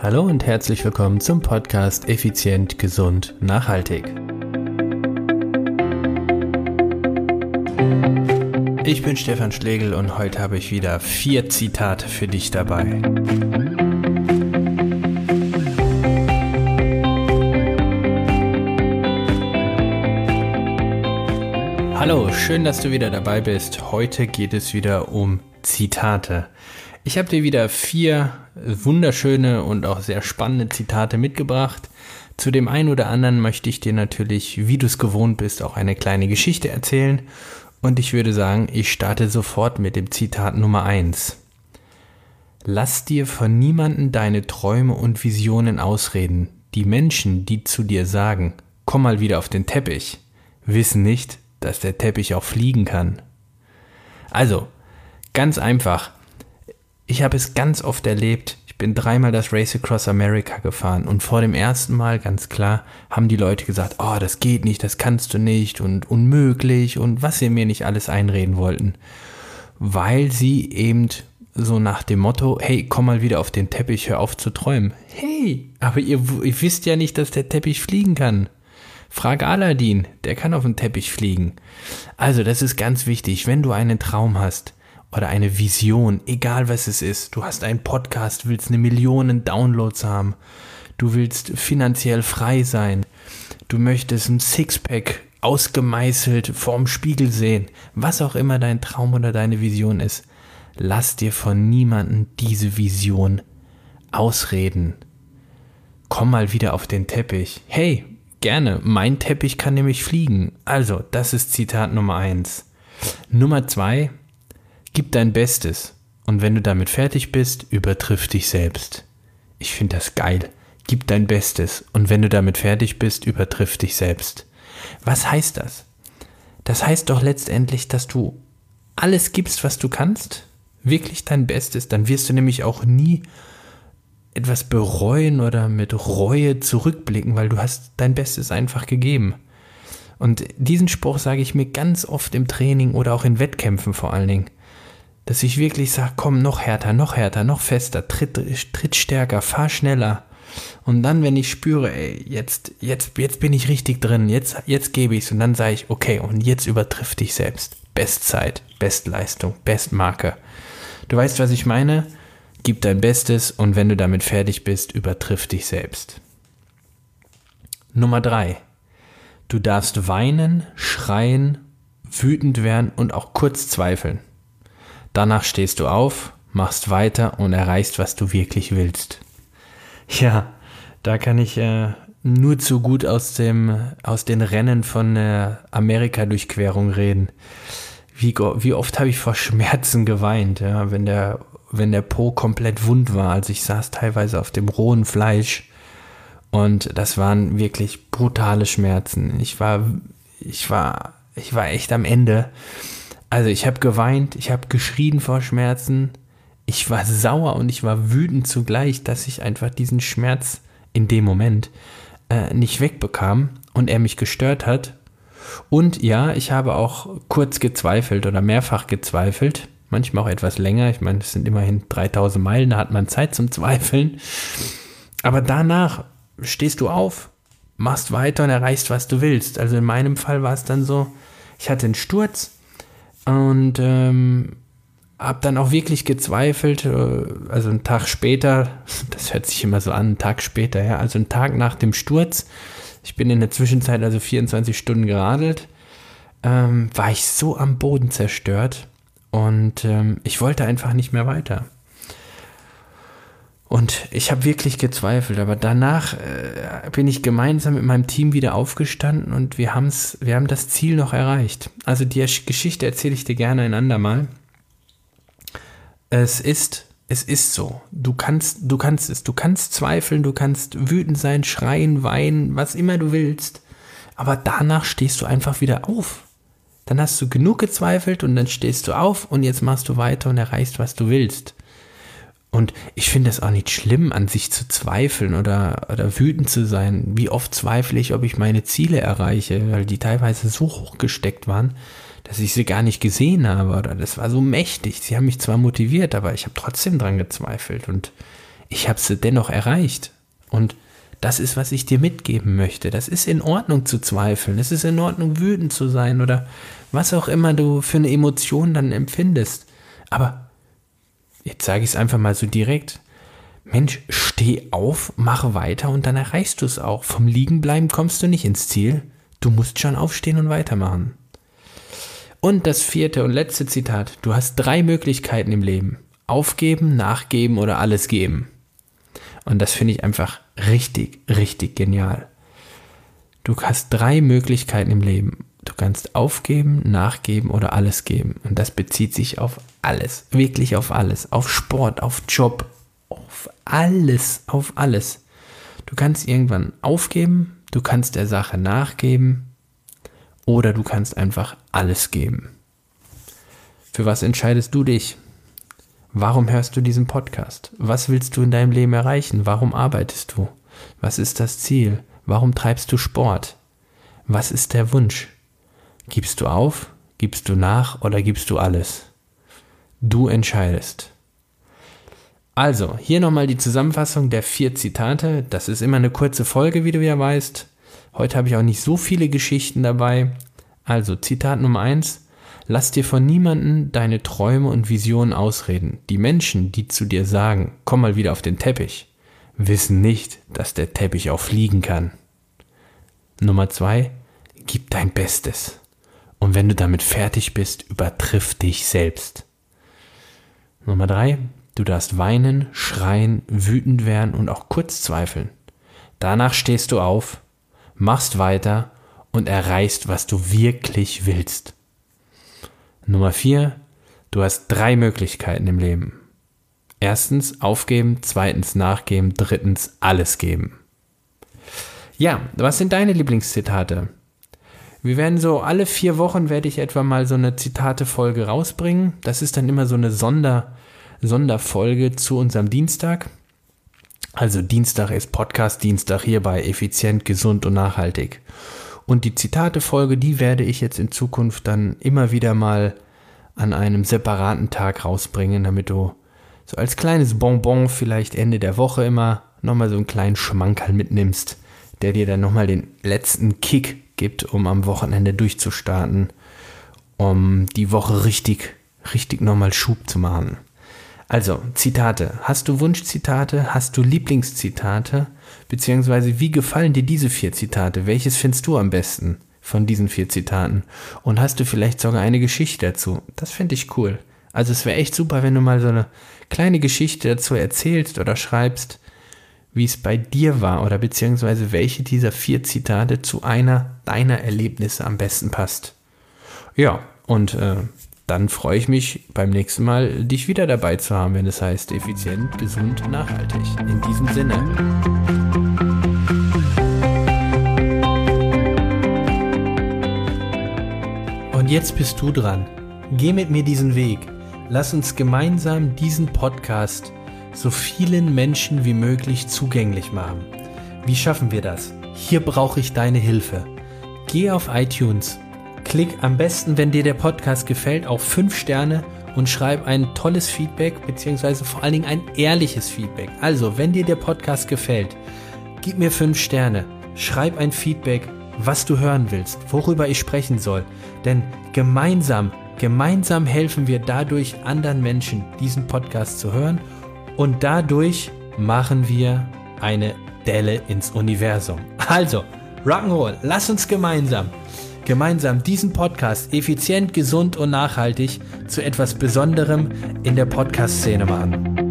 Hallo und herzlich willkommen zum Podcast Effizient, Gesund, Nachhaltig. Ich bin Stefan Schlegel und heute habe ich wieder vier Zitate für dich dabei. Hallo, schön, dass du wieder dabei bist. Heute geht es wieder um Zitate. Ich habe dir wieder vier wunderschöne und auch sehr spannende Zitate mitgebracht. Zu dem einen oder anderen möchte ich dir natürlich, wie du es gewohnt bist, auch eine kleine Geschichte erzählen. Und ich würde sagen, ich starte sofort mit dem Zitat Nummer eins. Lass dir von niemanden deine Träume und Visionen ausreden. Die Menschen, die zu dir sagen, komm mal wieder auf den Teppich, wissen nicht, dass der Teppich auch fliegen kann. Also, ganz einfach, ich habe es ganz oft erlebt. Ich bin dreimal das Race Across America gefahren und vor dem ersten Mal, ganz klar, haben die Leute gesagt, oh, das geht nicht, das kannst du nicht und unmöglich und was sie mir nicht alles einreden wollten. Weil sie eben so nach dem Motto, hey, komm mal wieder auf den Teppich, hör auf zu träumen. Hey, aber ihr, ihr wisst ja nicht, dass der Teppich fliegen kann. Frag Aladdin, der kann auf den Teppich fliegen. Also, das ist ganz wichtig, wenn du einen Traum hast, oder eine Vision, egal was es ist. Du hast einen Podcast, willst eine Million Downloads haben. Du willst finanziell frei sein. Du möchtest ein Sixpack ausgemeißelt vorm Spiegel sehen. Was auch immer dein Traum oder deine Vision ist. Lass dir von niemandem diese Vision ausreden. Komm mal wieder auf den Teppich. Hey, gerne. Mein Teppich kann nämlich fliegen. Also, das ist Zitat Nummer eins. Nummer zwei, Gib dein Bestes und wenn du damit fertig bist, übertriff dich selbst. Ich finde das geil. Gib dein Bestes und wenn du damit fertig bist, übertriff dich selbst. Was heißt das? Das heißt doch letztendlich, dass du alles gibst, was du kannst, wirklich dein Bestes, dann wirst du nämlich auch nie etwas bereuen oder mit Reue zurückblicken, weil du hast dein Bestes einfach gegeben. Und diesen Spruch sage ich mir ganz oft im Training oder auch in Wettkämpfen vor allen Dingen dass ich wirklich sage, komm, noch härter, noch härter, noch fester, tritt, tritt stärker, fahr schneller. Und dann, wenn ich spüre, ey, jetzt, jetzt, jetzt bin ich richtig drin, jetzt, jetzt gebe ich's und dann sage ich, okay, und jetzt übertriff dich selbst. Bestzeit, Bestleistung, Bestmarke. Du weißt, was ich meine? Gib dein Bestes und wenn du damit fertig bist, übertriff dich selbst. Nummer drei. Du darfst weinen, schreien, wütend werden und auch kurz zweifeln. Danach stehst du auf, machst weiter und erreichst, was du wirklich willst. Ja, da kann ich äh, nur zu gut aus, dem, aus den Rennen von der Amerika-Durchquerung reden. Wie, wie oft habe ich vor Schmerzen geweint, ja, wenn der, wenn der Po komplett wund war. Also ich saß teilweise auf dem rohen Fleisch und das waren wirklich brutale Schmerzen. Ich war, ich war, ich war echt am Ende. Also ich habe geweint, ich habe geschrien vor Schmerzen, ich war sauer und ich war wütend zugleich, dass ich einfach diesen Schmerz in dem Moment äh, nicht wegbekam und er mich gestört hat. Und ja, ich habe auch kurz gezweifelt oder mehrfach gezweifelt, manchmal auch etwas länger. Ich meine, es sind immerhin 3000 Meilen, da hat man Zeit zum Zweifeln. Aber danach stehst du auf, machst weiter und erreichst, was du willst. Also in meinem Fall war es dann so, ich hatte einen Sturz, und ähm, habe dann auch wirklich gezweifelt, äh, also einen Tag später, das hört sich immer so an, einen Tag später, ja, also einen Tag nach dem Sturz, ich bin in der Zwischenzeit also 24 Stunden geradelt, ähm, war ich so am Boden zerstört und ähm, ich wollte einfach nicht mehr weiter. Und ich habe wirklich gezweifelt, aber danach äh, bin ich gemeinsam mit meinem Team wieder aufgestanden und wir, haben's, wir haben das Ziel noch erreicht. Also die Geschichte erzähle ich dir gerne ein andermal. Es ist, es ist so. Du kannst, du kannst es. Du kannst zweifeln, du kannst wütend sein, schreien, weinen, was immer du willst. Aber danach stehst du einfach wieder auf. Dann hast du genug gezweifelt und dann stehst du auf und jetzt machst du weiter und erreichst, was du willst. Und ich finde es auch nicht schlimm, an sich zu zweifeln oder, oder wütend zu sein. Wie oft zweifle ich, ob ich meine Ziele erreiche, weil die teilweise so hoch gesteckt waren, dass ich sie gar nicht gesehen habe. Oder das war so mächtig. Sie haben mich zwar motiviert, aber ich habe trotzdem dran gezweifelt. Und ich habe sie dennoch erreicht. Und das ist, was ich dir mitgeben möchte. Das ist in Ordnung zu zweifeln. Es ist in Ordnung, wütend zu sein oder was auch immer du für eine Emotion dann empfindest. Aber jetzt sage ich es einfach mal so direkt. Mensch, steh auf, mach weiter und dann erreichst du es auch. Vom Liegenbleiben kommst du nicht ins Ziel. Du musst schon aufstehen und weitermachen. Und das vierte und letzte Zitat. Du hast drei Möglichkeiten im Leben. Aufgeben, nachgeben oder alles geben. Und das finde ich einfach richtig, richtig genial. Du hast drei Möglichkeiten im Leben. Du kannst aufgeben, nachgeben oder alles geben. Und das bezieht sich auf alles, wirklich auf alles. Auf Sport, auf Job, auf alles, auf alles. Du kannst irgendwann aufgeben, du kannst der Sache nachgeben oder du kannst einfach alles geben. Für was entscheidest du dich? Warum hörst du diesen Podcast? Was willst du in deinem Leben erreichen? Warum arbeitest du? Was ist das Ziel? Warum treibst du Sport? Was ist der Wunsch? Gibst du auf? Gibst du nach oder gibst du alles? Du entscheidest. Also, hier nochmal die Zusammenfassung der vier Zitate. Das ist immer eine kurze Folge, wie du ja weißt. Heute habe ich auch nicht so viele Geschichten dabei. Also, Zitat Nummer eins. Lass dir von niemanden deine Träume und Visionen ausreden. Die Menschen, die zu dir sagen, komm mal wieder auf den Teppich, wissen nicht, dass der Teppich auch fliegen kann. Nummer zwei, gib dein Bestes. Und wenn du damit fertig bist, übertriff dich selbst. Nummer drei, du darfst weinen, schreien, wütend werden und auch kurz zweifeln. Danach stehst du auf, machst weiter und erreichst, was du wirklich willst. Nummer vier, du hast drei Möglichkeiten im Leben. Erstens aufgeben, zweitens nachgeben, drittens alles geben. Ja, was sind deine Lieblingszitate? Wir werden so alle vier Wochen werde ich etwa mal so eine Zitate-Folge rausbringen. Das ist dann immer so eine Sonder, Sonderfolge zu unserem Dienstag. Also Dienstag ist Podcast-Dienstag hier bei Effizient, Gesund und Nachhaltig. Und die Zitate-Folge, die werde ich jetzt in Zukunft dann immer wieder mal an einem separaten Tag rausbringen, damit du so als kleines Bonbon vielleicht Ende der Woche immer nochmal so einen kleinen Schmankerl mitnimmst, der dir dann nochmal den letzten Kick gibt, um am Wochenende durchzustarten, um die Woche richtig, richtig nochmal Schub zu machen. Also, Zitate. Hast du Wunschzitate? Hast du Lieblingszitate? Beziehungsweise, wie gefallen dir diese vier Zitate? Welches findest du am besten von diesen vier Zitaten? Und hast du vielleicht sogar eine Geschichte dazu? Das finde ich cool. Also es wäre echt super, wenn du mal so eine kleine Geschichte dazu erzählst oder schreibst, wie es bei dir war oder beziehungsweise welche dieser vier Zitate zu einer deiner Erlebnisse am besten passt. Ja, und äh, dann freue ich mich beim nächsten Mal, dich wieder dabei zu haben, wenn es heißt effizient, gesund, nachhaltig. In diesem Sinne. Und jetzt bist du dran. Geh mit mir diesen Weg. Lass uns gemeinsam diesen Podcast so vielen Menschen wie möglich zugänglich machen. Wie schaffen wir das? Hier brauche ich deine Hilfe. Geh auf iTunes, klick am besten, wenn dir der Podcast gefällt, auf 5 Sterne und schreib ein tolles Feedback, beziehungsweise vor allen Dingen ein ehrliches Feedback. Also, wenn dir der Podcast gefällt, gib mir 5 Sterne, schreib ein Feedback, was du hören willst, worüber ich sprechen soll. Denn gemeinsam, gemeinsam helfen wir dadurch anderen Menschen, diesen Podcast zu hören und dadurch machen wir eine Delle ins Universum. Also, Rock'n'Roll, lass uns gemeinsam, gemeinsam diesen Podcast effizient, gesund und nachhaltig zu etwas Besonderem in der Podcast-Szene machen.